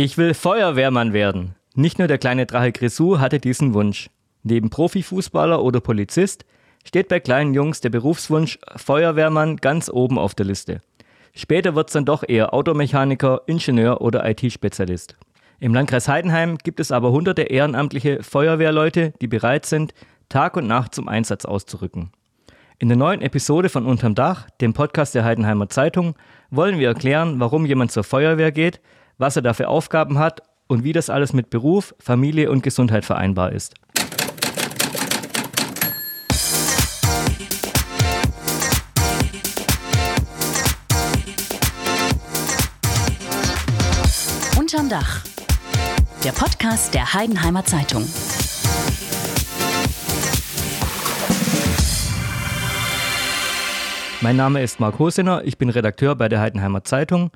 Ich will Feuerwehrmann werden. Nicht nur der kleine Drache Grisou hatte diesen Wunsch. Neben Profifußballer oder Polizist steht bei kleinen Jungs der Berufswunsch Feuerwehrmann ganz oben auf der Liste. Später wird es dann doch eher Automechaniker, Ingenieur oder IT-Spezialist. Im Landkreis Heidenheim gibt es aber hunderte ehrenamtliche Feuerwehrleute, die bereit sind, Tag und Nacht zum Einsatz auszurücken. In der neuen Episode von Unterm Dach, dem Podcast der Heidenheimer Zeitung, wollen wir erklären, warum jemand zur Feuerwehr geht, was er dafür Aufgaben hat und wie das alles mit Beruf, Familie und Gesundheit vereinbar ist. Unterm Dach. Der Podcast der Heidenheimer Zeitung. Mein Name ist Marc Hosener, ich bin Redakteur bei der Heidenheimer Zeitung.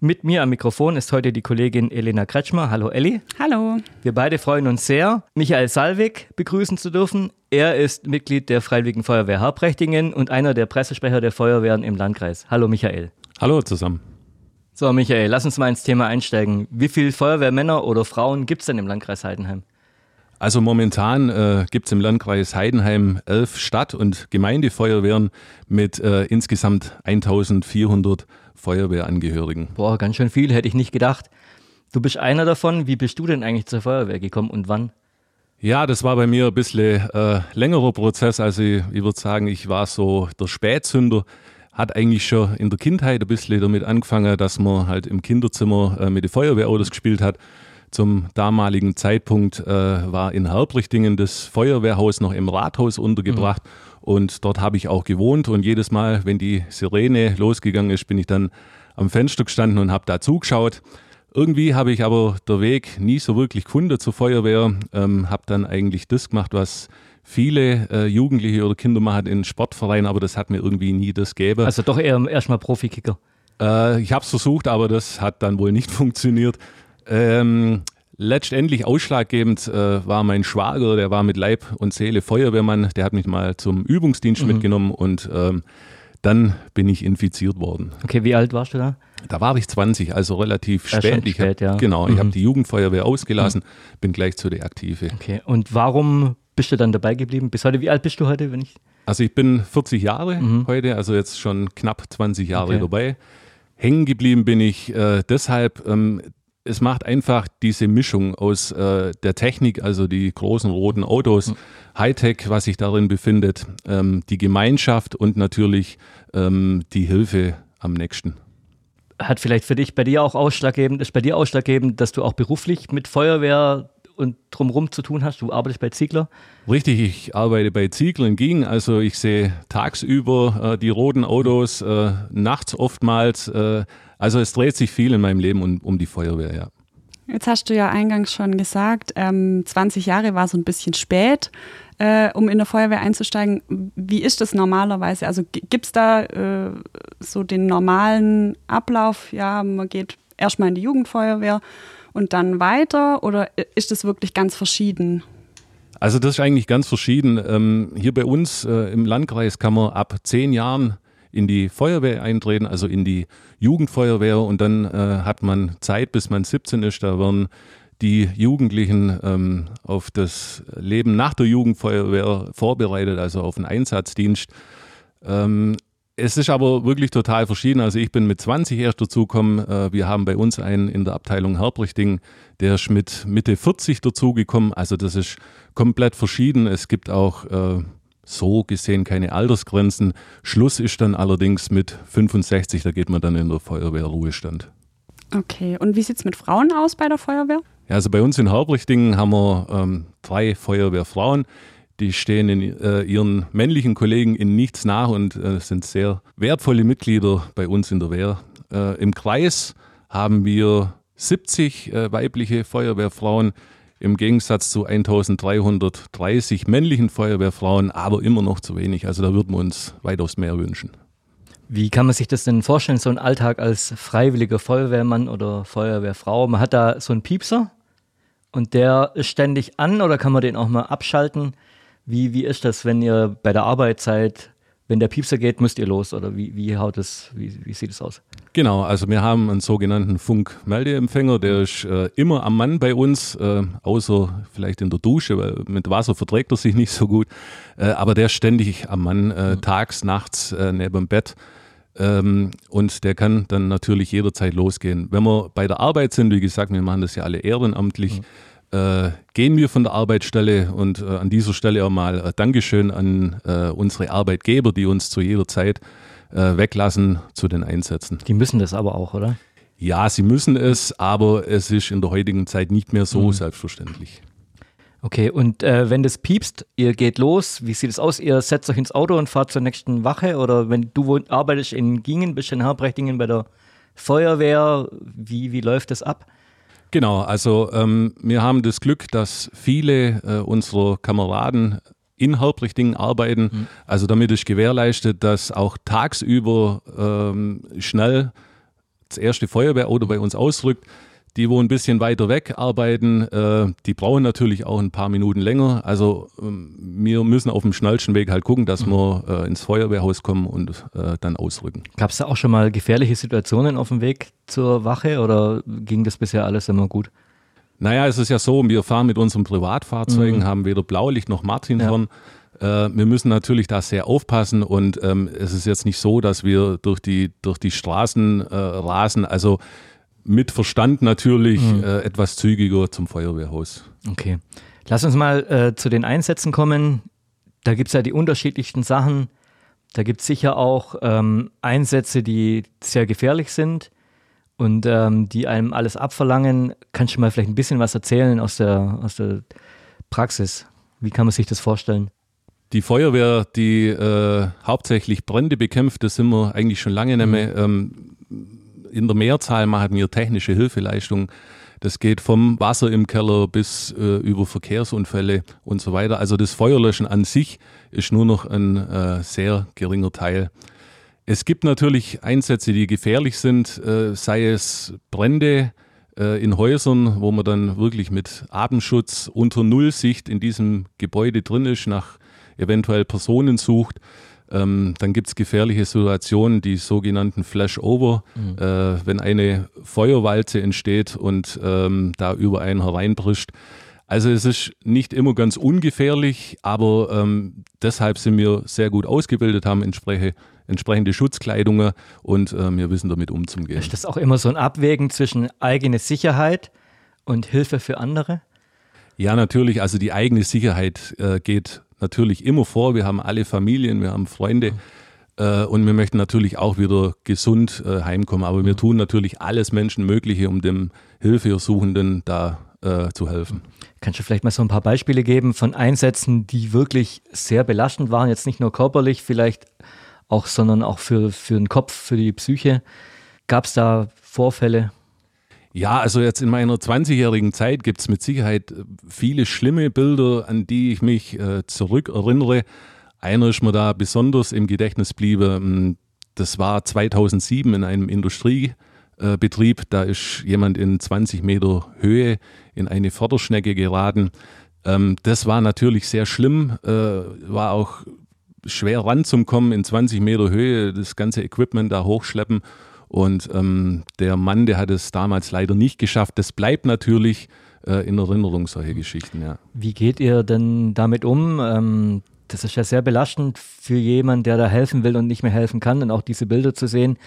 Mit mir am Mikrofon ist heute die Kollegin Elena Kretschmer. Hallo Elli. Hallo. Wir beide freuen uns sehr, Michael Salwig begrüßen zu dürfen. Er ist Mitglied der Freiwilligen Feuerwehr Harprechtingen und einer der Pressesprecher der Feuerwehren im Landkreis. Hallo Michael. Hallo zusammen. So Michael, lass uns mal ins Thema einsteigen. Wie viele Feuerwehrmänner oder Frauen gibt es denn im Landkreis Heidenheim? Also momentan äh, gibt es im Landkreis Heidenheim elf Stadt- und Gemeindefeuerwehren mit äh, insgesamt 1400 Feuerwehrangehörigen. Boah, ganz schön viel, hätte ich nicht gedacht. Du bist einer davon. Wie bist du denn eigentlich zur Feuerwehr gekommen und wann? Ja, das war bei mir ein bisschen äh, längerer Prozess. Also ich, ich würde sagen, ich war so der Spätzünder. Hat eigentlich schon in der Kindheit ein bisschen damit angefangen, dass man halt im Kinderzimmer äh, mit den Feuerwehrautos gespielt hat. Zum damaligen Zeitpunkt äh, war in Herbrichtingen das Feuerwehrhaus noch im Rathaus untergebracht. Mhm. Und dort habe ich auch gewohnt. Und jedes Mal, wenn die Sirene losgegangen ist, bin ich dann am Fenster gestanden und habe da zugeschaut. Irgendwie habe ich aber der Weg nie so wirklich gefunden zur Feuerwehr. Ähm, habe dann eigentlich das gemacht, was viele äh, Jugendliche oder Kinder machen in Sportvereinen, aber das hat mir irgendwie nie das gegeben. Also doch eher erstmal Profikicker. Äh, ich habe es versucht, aber das hat dann wohl nicht funktioniert. Ähm, letztendlich ausschlaggebend äh, war mein Schwager, der war mit Leib und Seele Feuerwehrmann, der hat mich mal zum Übungsdienst mhm. mitgenommen und ähm, dann bin ich infiziert worden. Okay, wie alt warst du da? Da war ich 20, also relativ ja, spät. Ich spät, hab, ja. Genau, mhm. ich habe die Jugendfeuerwehr ausgelassen, mhm. bin gleich zu der Aktive. Okay, und warum bist du dann dabei geblieben? Bis heute, wie alt bist du heute, wenn ich? Also ich bin 40 Jahre mhm. heute, also jetzt schon knapp 20 Jahre okay. dabei. Hängen geblieben bin ich äh, deshalb, ähm, es macht einfach diese Mischung aus äh, der Technik, also die großen roten Autos, mhm. Hightech, was sich darin befindet, ähm, die Gemeinschaft und natürlich ähm, die Hilfe am nächsten. Hat vielleicht für dich bei dir auch ausschlaggebend, ist bei dir ausschlaggebend, dass du auch beruflich mit Feuerwehr und drumherum zu tun hast? Du arbeitest bei Ziegler? Richtig, ich arbeite bei Ziegler in Ging. Also ich sehe tagsüber äh, die roten Autos, äh, nachts oftmals. Äh, also es dreht sich viel in meinem Leben um, um die Feuerwehr, ja. Jetzt hast du ja eingangs schon gesagt, ähm, 20 Jahre war so ein bisschen spät, äh, um in der Feuerwehr einzusteigen. Wie ist das normalerweise? Also gibt es da äh, so den normalen Ablauf? Ja, man geht erstmal in die Jugendfeuerwehr und dann weiter oder ist das wirklich ganz verschieden? Also das ist eigentlich ganz verschieden. Ähm, hier bei uns äh, im Landkreis kann man ab zehn Jahren in die Feuerwehr eintreten, also in die Jugendfeuerwehr und dann äh, hat man Zeit, bis man 17 ist. Da werden die Jugendlichen ähm, auf das Leben nach der Jugendfeuerwehr vorbereitet, also auf den Einsatzdienst. Ähm, es ist aber wirklich total verschieden. Also ich bin mit 20 erst dazugekommen. Äh, wir haben bei uns einen in der Abteilung Herbrichting, der ist mit Mitte 40 dazugekommen. Also das ist komplett verschieden. Es gibt auch äh, so gesehen keine Altersgrenzen. Schluss ist dann allerdings mit 65, da geht man dann in der Feuerwehr Ruhestand. Okay, und wie sieht es mit Frauen aus bei der Feuerwehr? Ja, also bei uns in Herbrichtingen haben wir ähm, drei Feuerwehrfrauen. Die stehen in, äh, ihren männlichen Kollegen in nichts nach und äh, sind sehr wertvolle Mitglieder bei uns in der Wehr. Äh, Im Kreis haben wir 70 äh, weibliche Feuerwehrfrauen im Gegensatz zu 1330 männlichen Feuerwehrfrauen, aber immer noch zu wenig. Also da würden wir uns weitaus mehr wünschen. Wie kann man sich das denn vorstellen, so ein Alltag als freiwilliger Feuerwehrmann oder Feuerwehrfrau? Man hat da so einen Piepser und der ist ständig an oder kann man den auch mal abschalten? Wie, wie ist das, wenn ihr bei der Arbeit seid? Wenn der Piepser geht, müsst ihr los oder wie, wie haut es, wie, wie sieht es aus? Genau, also wir haben einen sogenannten Funkmeldeempfänger, der ist äh, immer am Mann bei uns, äh, außer vielleicht in der Dusche, weil mit Wasser verträgt er sich nicht so gut, äh, aber der ist ständig am Mann, mhm. tags, nachts, äh, neben dem Bett. Ähm, und der kann dann natürlich jederzeit losgehen. Wenn wir bei der Arbeit sind, wie gesagt, wir machen das ja alle ehrenamtlich, mhm. Äh, gehen wir von der Arbeitsstelle und äh, an dieser Stelle auch mal äh, Dankeschön an äh, unsere Arbeitgeber, die uns zu jeder Zeit äh, weglassen zu den Einsätzen. Die müssen das aber auch, oder? Ja, sie müssen es, aber es ist in der heutigen Zeit nicht mehr so mhm. selbstverständlich. Okay, und äh, wenn das piepst, ihr geht los, wie sieht es aus? Ihr setzt euch ins Auto und fahrt zur nächsten Wache oder wenn du arbeitest in Gingen, bist in Herbrechtingen bei der Feuerwehr, wie, wie läuft das ab? Genau, also ähm, wir haben das Glück, dass viele äh, unserer Kameraden in Herbrechtingen arbeiten. Mhm. Also damit ist gewährleistet, dass auch tagsüber ähm, schnell das erste Feuerwehrauto bei uns ausrückt. Die, wo ein bisschen weiter weg arbeiten, äh, die brauchen natürlich auch ein paar Minuten länger. Also ähm, wir müssen auf dem schnellsten Weg halt gucken, dass wir äh, ins Feuerwehrhaus kommen und äh, dann ausrücken. Gab es da auch schon mal gefährliche Situationen auf dem Weg zur Wache oder ging das bisher alles immer gut? Naja, es ist ja so, wir fahren mit unseren Privatfahrzeugen, mhm. haben weder Blaulicht noch Martinshorn. Ja. Äh, wir müssen natürlich da sehr aufpassen und ähm, es ist jetzt nicht so, dass wir durch die, durch die Straßen äh, rasen. Also mit Verstand natürlich mhm. äh, etwas zügiger zum Feuerwehrhaus. Okay. Lass uns mal äh, zu den Einsätzen kommen. Da gibt es ja die unterschiedlichsten Sachen. Da gibt es sicher auch ähm, Einsätze, die sehr gefährlich sind und ähm, die einem alles abverlangen. Kannst du mal vielleicht ein bisschen was erzählen aus der, aus der Praxis? Wie kann man sich das vorstellen? Die Feuerwehr, die äh, hauptsächlich Brände bekämpft, das sind wir eigentlich schon lange nicht mehr. Mhm. Ähm, in der Mehrzahl machen wir technische Hilfeleistungen. Das geht vom Wasser im Keller bis äh, über Verkehrsunfälle und so weiter. Also das Feuerlöschen an sich ist nur noch ein äh, sehr geringer Teil. Es gibt natürlich Einsätze, die gefährlich sind, äh, sei es Brände äh, in Häusern, wo man dann wirklich mit Atemschutz unter Nullsicht in diesem Gebäude drin ist, nach eventuell Personen sucht. Ähm, dann gibt es gefährliche Situationen, die sogenannten Flashover, mhm. äh, wenn eine Feuerwalze entsteht und ähm, da über einen hereinbrischt. Also es ist nicht immer ganz ungefährlich, aber ähm, deshalb sind wir sehr gut ausgebildet, haben entsprechende, entsprechende Schutzkleidungen und äh, wir wissen damit umzugehen. Ist das auch immer so ein Abwägen zwischen eigene Sicherheit und Hilfe für andere? Ja, natürlich. Also die eigene Sicherheit äh, geht natürlich immer vor. Wir haben alle Familien, wir haben Freunde. Äh, und wir möchten natürlich auch wieder gesund äh, heimkommen. Aber wir tun natürlich alles Menschenmögliche, um dem Hilfesuchenden da äh, zu helfen. Kannst du vielleicht mal so ein paar Beispiele geben von Einsätzen, die wirklich sehr belastend waren, jetzt nicht nur körperlich vielleicht auch, sondern auch für, für den Kopf, für die Psyche? Gab es da Vorfälle? Ja, also jetzt in meiner 20-jährigen Zeit gibt es mit Sicherheit viele schlimme Bilder, an die ich mich äh, zurückerinnere. Einer ist mir da besonders im Gedächtnis bliebe. Hm, das war 2007 in einem Industriebetrieb. Da ist jemand in 20 Meter Höhe in eine Förderschnecke geraten. Ähm, das war natürlich sehr schlimm, äh, war auch schwer ranzukommen in 20 Meter Höhe, das ganze Equipment da hochschleppen. Und ähm, der Mann, der hat es damals leider nicht geschafft. Das bleibt natürlich äh, in Erinnerung, solche Geschichten, ja. Wie geht ihr denn damit um? Ähm, das ist ja sehr belastend für jemanden, der da helfen will und nicht mehr helfen kann und auch diese Bilder zu sehen.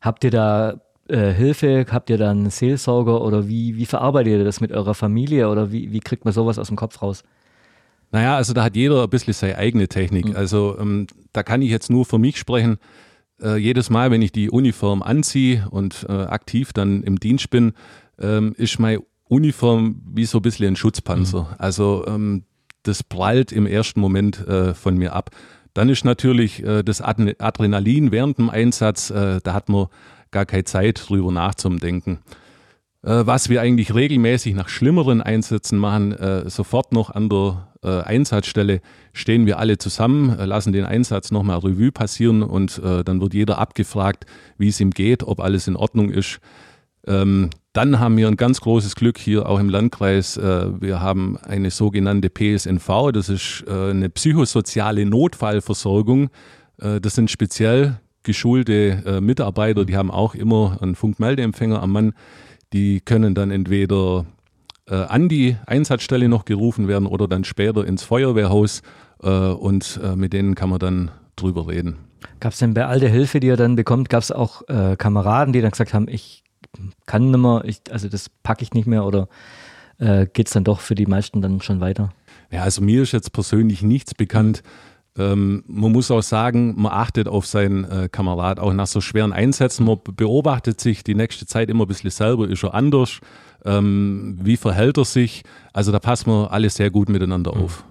Habt ihr da äh, Hilfe? Habt ihr da einen Seelsorger oder wie, wie verarbeitet ihr das mit eurer Familie oder wie, wie kriegt man sowas aus dem Kopf raus? Naja, also da hat jeder ein bisschen seine eigene Technik. Mhm. Also ähm, da kann ich jetzt nur für mich sprechen äh, jedes Mal, wenn ich die Uniform anziehe und äh, aktiv dann im Dienst bin, ähm, ist meine Uniform wie so ein bisschen ein Schutzpanzer. Mhm. Also ähm, das prallt im ersten Moment äh, von mir ab. Dann ist natürlich äh, das Adrenalin während dem Einsatz, äh, da hat man gar keine Zeit drüber nachzudenken. Äh, was wir eigentlich regelmäßig nach schlimmeren Einsätzen machen, sofort noch an der äh, Einsatzstelle stehen wir alle zusammen, äh, lassen den Einsatz nochmal Revue passieren und äh, dann wird jeder abgefragt, wie es ihm geht, ob alles in Ordnung ist. Ähm, dann haben wir ein ganz großes Glück hier auch im Landkreis. Äh, wir haben eine sogenannte PSNV, das ist äh, eine psychosoziale Notfallversorgung. Äh, das sind speziell geschulte äh, Mitarbeiter, die haben auch immer einen Funkmeldeempfänger am Mann. Die können dann entweder äh, an die Einsatzstelle noch gerufen werden oder dann später ins Feuerwehrhaus äh, und äh, mit denen kann man dann drüber reden. Gab es denn bei all der Hilfe, die er dann bekommt, gab es auch äh, Kameraden, die dann gesagt haben, ich kann nicht mehr, ich, also das packe ich nicht mehr oder äh, geht es dann doch für die meisten dann schon weiter? Ja, also mir ist jetzt persönlich nichts bekannt. Ähm, man muss auch sagen, man achtet auf seinen äh, Kamerad auch nach so schweren Einsätzen. Man beobachtet sich die nächste Zeit immer ein bisschen selber. Ist er anders? Ähm, wie verhält er sich? Also da passen wir alle sehr gut miteinander mhm. auf.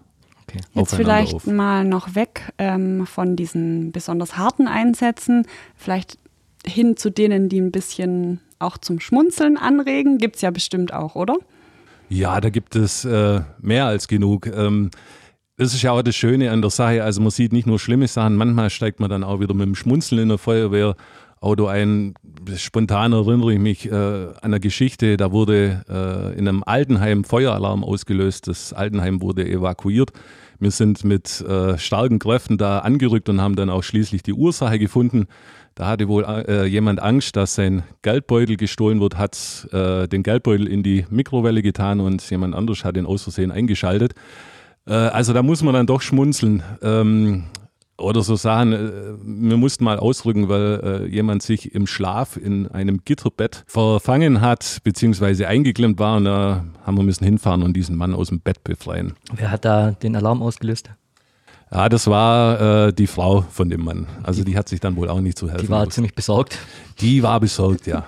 Okay. Jetzt vielleicht auf. mal noch weg ähm, von diesen besonders harten Einsätzen, vielleicht hin zu denen, die ein bisschen auch zum Schmunzeln anregen. Gibt es ja bestimmt auch, oder? Ja, da gibt es äh, mehr als genug. Ähm, das ist ja auch das Schöne an der Sache. Also man sieht nicht nur schlimme Sachen, manchmal steigt man dann auch wieder mit dem Schmunzeln in der Feuerwehrauto ein. Spontan erinnere ich mich äh, an eine Geschichte, da wurde äh, in einem Altenheim Feueralarm ausgelöst. Das Altenheim wurde evakuiert. Wir sind mit äh, starken Kräften da angerückt und haben dann auch schließlich die Ursache gefunden. Da hatte wohl äh, jemand Angst, dass sein Geldbeutel gestohlen wird, hat äh, den Geldbeutel in die Mikrowelle getan und jemand anders hat ihn aus Versehen eingeschaltet. Äh, also da muss man dann doch schmunzeln. Ähm, oder so sagen, äh, wir mussten mal ausrücken, weil äh, jemand sich im Schlaf in einem Gitterbett verfangen hat, beziehungsweise eingeklemmt war und da haben wir müssen hinfahren und diesen Mann aus dem Bett befreien. Wer hat da den Alarm ausgelöst? Ja, das war äh, die Frau von dem Mann. Also die hat sich dann wohl auch nicht zu helfen. Die war gewusst. ziemlich besorgt. Die war besorgt, ja.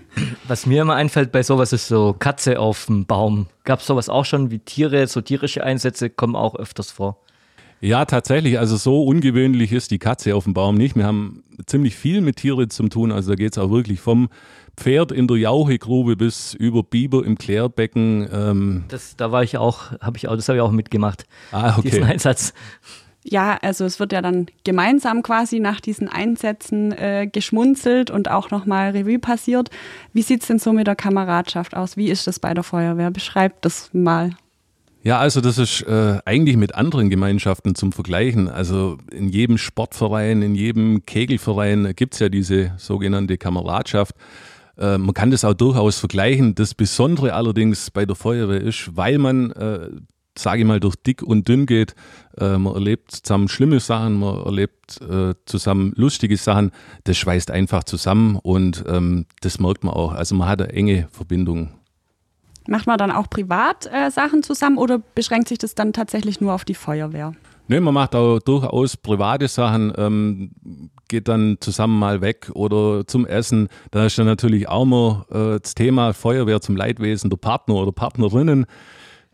Was mir immer einfällt bei sowas ist so Katze auf dem Baum. Gab es sowas auch schon wie Tiere, so tierische Einsätze kommen auch öfters vor? Ja, tatsächlich. Also so ungewöhnlich ist die Katze auf dem Baum nicht. Wir haben ziemlich viel mit Tieren zu tun. Also da geht es auch wirklich vom Pferd in der Jauchegrube bis über Biber im Klärbecken. Ähm. Das, da war ich auch, habe ich auch, das habe ich auch mitgemacht. Ah, okay. Diesen Einsatz. Ja, also es wird ja dann gemeinsam quasi nach diesen Einsätzen äh, geschmunzelt und auch nochmal Revue passiert. Wie sieht es denn so mit der Kameradschaft aus? Wie ist das bei der Feuerwehr? Beschreibt das mal. Ja, also das ist äh, eigentlich mit anderen Gemeinschaften zum Vergleichen. Also in jedem Sportverein, in jedem Kegelverein gibt es ja diese sogenannte Kameradschaft. Äh, man kann das auch durchaus vergleichen. Das Besondere allerdings bei der Feuerwehr ist, weil man äh, sage ich mal, durch dick und dünn geht. Äh, man erlebt zusammen schlimme Sachen, man erlebt äh, zusammen lustige Sachen. Das schweißt einfach zusammen und ähm, das merkt man auch. Also man hat eine enge Verbindung. Macht man dann auch privat äh, Sachen zusammen oder beschränkt sich das dann tatsächlich nur auf die Feuerwehr? Nee, man macht auch durchaus private Sachen, ähm, geht dann zusammen mal weg oder zum Essen. Da ist dann natürlich auch mal äh, das Thema Feuerwehr zum Leidwesen der Partner oder Partnerinnen.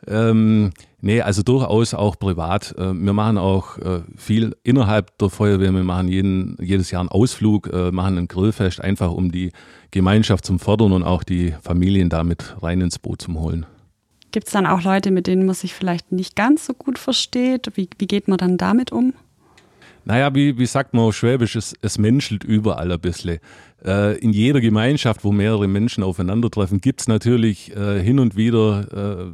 Ähm, nee, also durchaus auch privat. Äh, wir machen auch äh, viel innerhalb der Feuerwehr. Wir machen jeden, jedes Jahr einen Ausflug, äh, machen ein Grillfest, einfach um die Gemeinschaft zum Fördern und auch die Familien damit rein ins Boot zu holen. Gibt es dann auch Leute, mit denen man sich vielleicht nicht ganz so gut versteht? Wie, wie geht man dann damit um? Naja, wie, wie sagt man auf Schwäbisch, es, es menschelt überall ein bisschen. Äh, in jeder Gemeinschaft, wo mehrere Menschen aufeinandertreffen, gibt es natürlich äh, hin und wieder äh,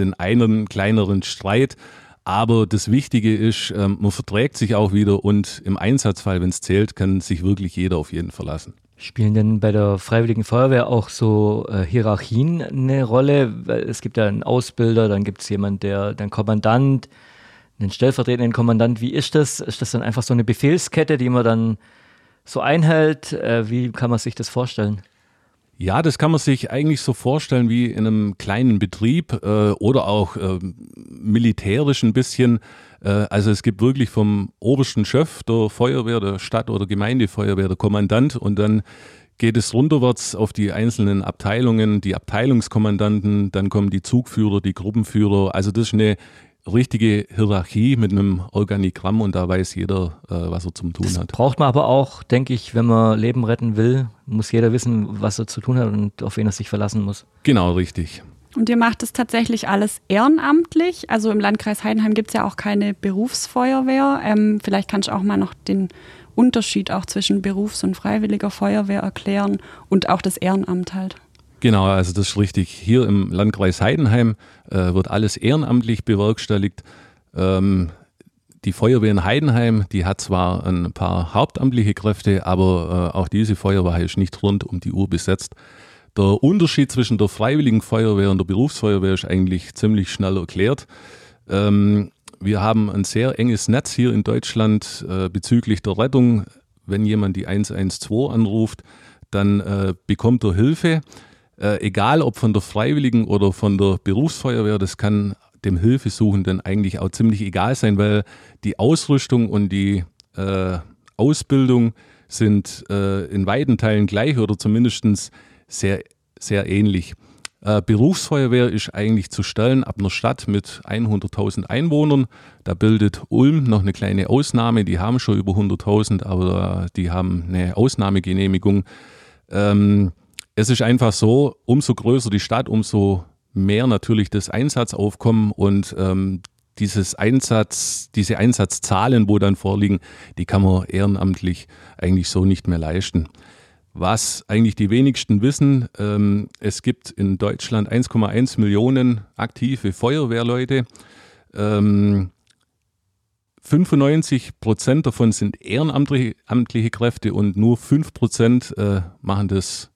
den einen kleineren Streit. Aber das Wichtige ist, ähm, man verträgt sich auch wieder und im Einsatzfall, wenn es zählt, kann sich wirklich jeder auf jeden verlassen. Spielen denn bei der Freiwilligen Feuerwehr auch so äh, Hierarchien eine Rolle? Es gibt ja einen Ausbilder, dann gibt es jemanden, der, der Kommandant, einen stellvertretenden Kommandant. Wie ist das? Ist das dann einfach so eine Befehlskette, die man dann so einhält? Äh, wie kann man sich das vorstellen? Ja, das kann man sich eigentlich so vorstellen wie in einem kleinen Betrieb äh, oder auch äh, militärisch ein bisschen. Äh, also es gibt wirklich vom obersten Chef der Feuerwehr, der Stadt- oder Gemeindefeuerwehr, der Kommandant und dann geht es runterwärts auf die einzelnen Abteilungen, die Abteilungskommandanten, dann kommen die Zugführer, die Gruppenführer. Also das ist eine richtige Hierarchie mit einem Organigramm und da weiß jeder, äh, was er zum tun das hat. Braucht man aber auch, denke ich, wenn man Leben retten will, muss jeder wissen, was er zu tun hat und auf wen er sich verlassen muss. Genau, richtig. Und ihr macht das tatsächlich alles ehrenamtlich. Also im Landkreis Heidenheim gibt es ja auch keine Berufsfeuerwehr. Ähm, vielleicht kannst du auch mal noch den Unterschied auch zwischen Berufs- und Freiwilliger Feuerwehr erklären und auch das Ehrenamt halt. Genau, also das ist richtig. Hier im Landkreis Heidenheim äh, wird alles ehrenamtlich bewerkstelligt. Ähm, die Feuerwehr in Heidenheim, die hat zwar ein paar hauptamtliche Kräfte, aber äh, auch diese Feuerwehr ist nicht rund um die Uhr besetzt. Der Unterschied zwischen der Freiwilligen Feuerwehr und der Berufsfeuerwehr ist eigentlich ziemlich schnell erklärt. Ähm, wir haben ein sehr enges Netz hier in Deutschland äh, bezüglich der Rettung. Wenn jemand die 112 anruft, dann äh, bekommt er Hilfe. Äh, egal ob von der Freiwilligen oder von der Berufsfeuerwehr, das kann dem Hilfesuchenden eigentlich auch ziemlich egal sein, weil die Ausrüstung und die äh, Ausbildung sind äh, in weiten Teilen gleich oder zumindest sehr, sehr ähnlich. Äh, Berufsfeuerwehr ist eigentlich zu stellen ab einer Stadt mit 100.000 Einwohnern. Da bildet Ulm noch eine kleine Ausnahme. Die haben schon über 100.000, aber die haben eine Ausnahmegenehmigung. Ähm, es ist einfach so, umso größer die Stadt, umso mehr natürlich das Einsatzaufkommen und ähm, dieses Einsatz, diese Einsatzzahlen, wo dann vorliegen, die kann man ehrenamtlich eigentlich so nicht mehr leisten. Was eigentlich die wenigsten wissen, ähm, es gibt in Deutschland 1,1 Millionen aktive Feuerwehrleute. Ähm, 95 Prozent davon sind ehrenamtliche Kräfte und nur 5 Prozent äh, machen das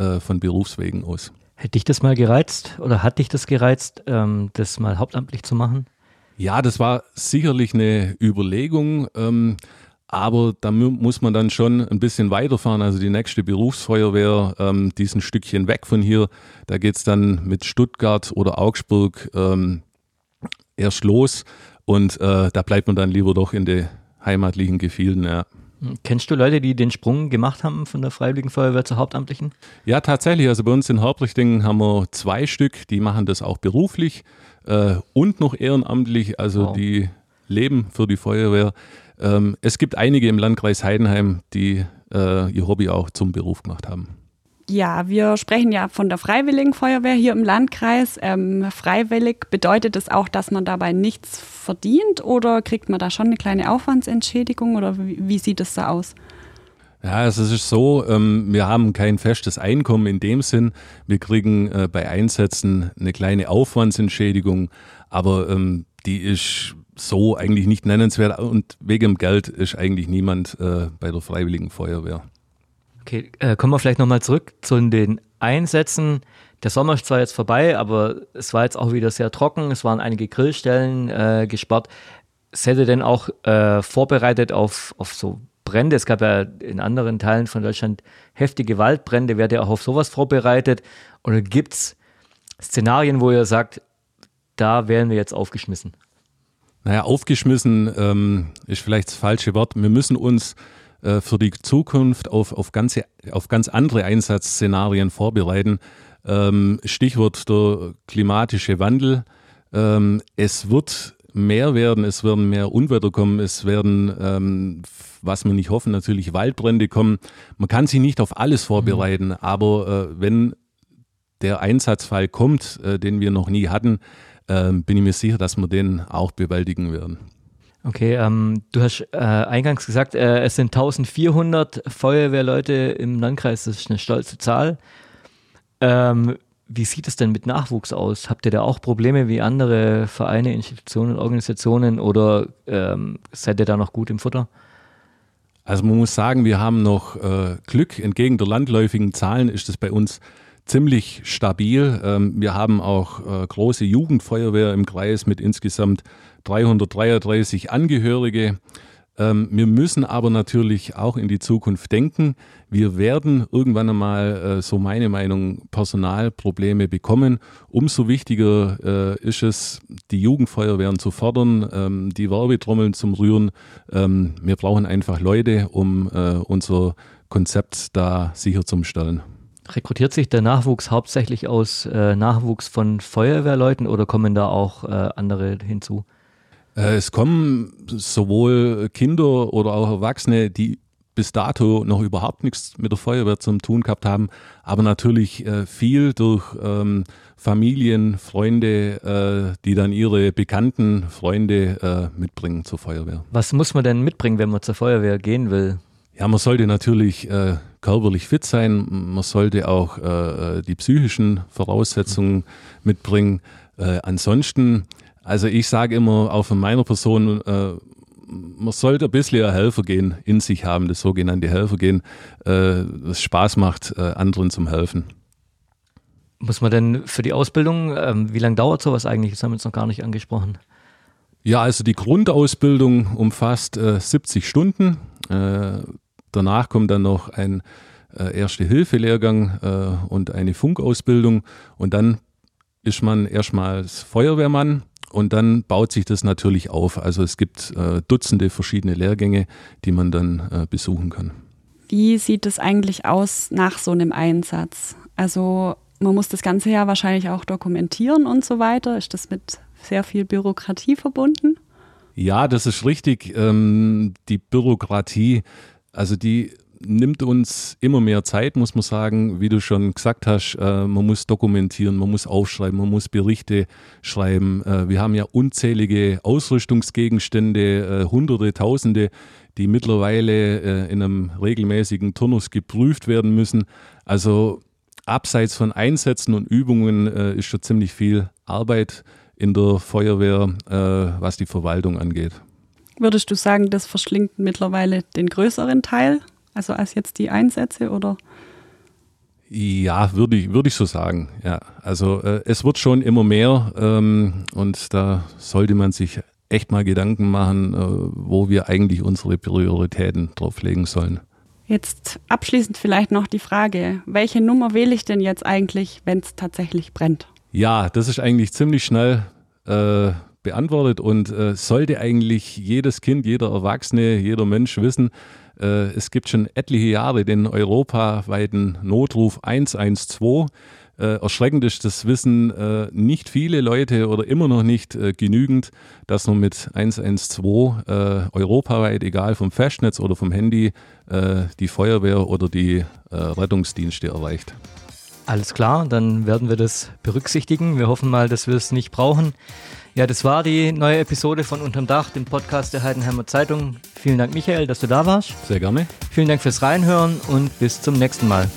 äh, von Berufswegen aus. Hätte dich das mal gereizt oder hat dich das gereizt, ähm, das mal hauptamtlich zu machen? Ja, das war sicherlich eine Überlegung, ähm, aber da muss man dann schon ein bisschen weiterfahren. Also die nächste Berufsfeuerwehr, ähm, die ist ein Stückchen weg von hier. Da geht es dann mit Stuttgart oder Augsburg ähm, erst los und äh, da bleibt man dann lieber doch in den heimatlichen Gefilden. Ja. Kennst du Leute, die den Sprung gemacht haben von der Freiwilligen Feuerwehr zur Hauptamtlichen? Ja, tatsächlich. Also bei uns in Hauptrichtingen haben wir zwei Stück, die machen das auch beruflich äh, und noch ehrenamtlich. Also wow. die leben für die Feuerwehr. Ähm, es gibt einige im Landkreis Heidenheim, die äh, ihr Hobby auch zum Beruf gemacht haben. Ja, wir sprechen ja von der Freiwilligen Feuerwehr hier im Landkreis. Ähm, freiwillig bedeutet es auch, dass man dabei nichts verdient oder kriegt man da schon eine kleine Aufwandsentschädigung oder wie, wie sieht es da aus? Ja, es ist so, ähm, wir haben kein festes Einkommen in dem Sinn. Wir kriegen äh, bei Einsätzen eine kleine Aufwandsentschädigung, aber ähm, die ist so eigentlich nicht nennenswert und wegen dem Geld ist eigentlich niemand äh, bei der Freiwilligen Feuerwehr. Okay, äh, kommen wir vielleicht nochmal zurück zu den Einsätzen. Der Sommer ist zwar jetzt vorbei, aber es war jetzt auch wieder sehr trocken. Es waren einige Grillstellen äh, gesperrt. Seid ihr denn auch äh, vorbereitet auf, auf so Brände? Es gab ja in anderen Teilen von Deutschland heftige Waldbrände. Werdet ihr auch auf sowas vorbereitet? Oder gibt es Szenarien, wo ihr sagt, da wären wir jetzt aufgeschmissen? Naja, aufgeschmissen ähm, ist vielleicht das falsche Wort. Wir müssen uns äh, für die Zukunft auf, auf, ganze, auf ganz andere Einsatzszenarien vorbereiten. Ähm, Stichwort der klimatische Wandel. Ähm, es wird mehr werden, es werden mehr Unwetter kommen, es werden, ähm, was wir nicht hoffen, natürlich Waldbrände kommen. Man kann sich nicht auf alles vorbereiten, mhm. aber äh, wenn der Einsatzfall kommt, äh, den wir noch nie hatten, äh, bin ich mir sicher, dass wir den auch bewältigen werden. Okay, ähm, du hast äh, eingangs gesagt, äh, es sind 1400 Feuerwehrleute im Landkreis, das ist eine stolze Zahl. Ähm, wie sieht es denn mit Nachwuchs aus? Habt ihr da auch Probleme wie andere Vereine, Institutionen, Organisationen oder ähm, seid ihr da noch gut im Futter? Also man muss sagen, wir haben noch äh, Glück. Entgegen der landläufigen Zahlen ist es bei uns ziemlich stabil. Ähm, wir haben auch äh, große Jugendfeuerwehr im Kreis mit insgesamt 333 Angehörige. Ähm, wir müssen aber natürlich auch in die Zukunft denken. Wir werden irgendwann einmal, äh, so meine Meinung, Personalprobleme bekommen. Umso wichtiger äh, ist es, die Jugendfeuerwehren zu fördern, ähm, die Werbetrommeln zum Rühren. Ähm, wir brauchen einfach Leute, um äh, unser Konzept da sicherzustellen. Rekrutiert sich der Nachwuchs hauptsächlich aus Nachwuchs von Feuerwehrleuten oder kommen da auch andere hinzu? Äh, es kommen sowohl Kinder oder auch Erwachsene, die bis dato noch überhaupt nichts mit der Feuerwehr zu tun gehabt haben, aber natürlich äh, viel durch ähm, Familien, Freunde, äh, die dann ihre bekannten Freunde äh, mitbringen zur Feuerwehr. Was muss man denn mitbringen, wenn man zur Feuerwehr gehen will? Ja, man sollte natürlich körperlich fit sein, man sollte auch die psychischen Voraussetzungen mitbringen. ansonsten also ich sage immer, auch von meiner Person, äh, man sollte ein bisschen ein Helfergehen in sich haben, das sogenannte Helfergehen, äh, das Spaß macht, äh, anderen zum Helfen. Muss man denn für die Ausbildung, ähm, wie lange dauert sowas eigentlich? Das haben wir jetzt noch gar nicht angesprochen. Ja, also die Grundausbildung umfasst äh, 70 Stunden. Äh, danach kommt dann noch ein äh, Erste-Hilfe-Lehrgang äh, und eine Funkausbildung und dann ist man erstmals Feuerwehrmann und dann baut sich das natürlich auf. Also es gibt äh, Dutzende verschiedene Lehrgänge, die man dann äh, besuchen kann. Wie sieht es eigentlich aus nach so einem Einsatz? Also man muss das Ganze ja wahrscheinlich auch dokumentieren und so weiter. Ist das mit sehr viel Bürokratie verbunden? Ja, das ist richtig. Ähm, die Bürokratie, also die nimmt uns immer mehr Zeit, muss man sagen. Wie du schon gesagt hast, äh, man muss dokumentieren, man muss aufschreiben, man muss Berichte schreiben. Äh, wir haben ja unzählige Ausrüstungsgegenstände, äh, Hunderte, Tausende, die mittlerweile äh, in einem regelmäßigen Turnus geprüft werden müssen. Also abseits von Einsätzen und Übungen äh, ist schon ziemlich viel Arbeit in der Feuerwehr, äh, was die Verwaltung angeht. Würdest du sagen, das verschlingt mittlerweile den größeren Teil also als jetzt die Einsätze oder? Ja, würde ich, würde ich so sagen. Ja, also äh, es wird schon immer mehr ähm, und da sollte man sich echt mal Gedanken machen, äh, wo wir eigentlich unsere Prioritäten drauflegen sollen. Jetzt abschließend vielleicht noch die Frage, welche Nummer wähle ich denn jetzt eigentlich, wenn es tatsächlich brennt? Ja, das ist eigentlich ziemlich schnell äh, beantwortet und äh, sollte eigentlich jedes Kind, jeder Erwachsene, jeder Mensch wissen, äh, es gibt schon etliche Jahre den europaweiten Notruf 112. Äh, erschreckend ist das Wissen äh, nicht viele Leute oder immer noch nicht äh, genügend, dass man mit 112 äh, europaweit, egal vom Festnetz oder vom Handy, äh, die Feuerwehr oder die Rettungsdienste erreicht. Alles klar, dann werden wir das berücksichtigen. Wir hoffen mal, dass wir es nicht brauchen. Ja, das war die neue Episode von Unterm Dach, dem Podcast der Heidenheimer Zeitung. Vielen Dank, Michael, dass du da warst. Sehr gerne. Vielen Dank fürs Reinhören und bis zum nächsten Mal.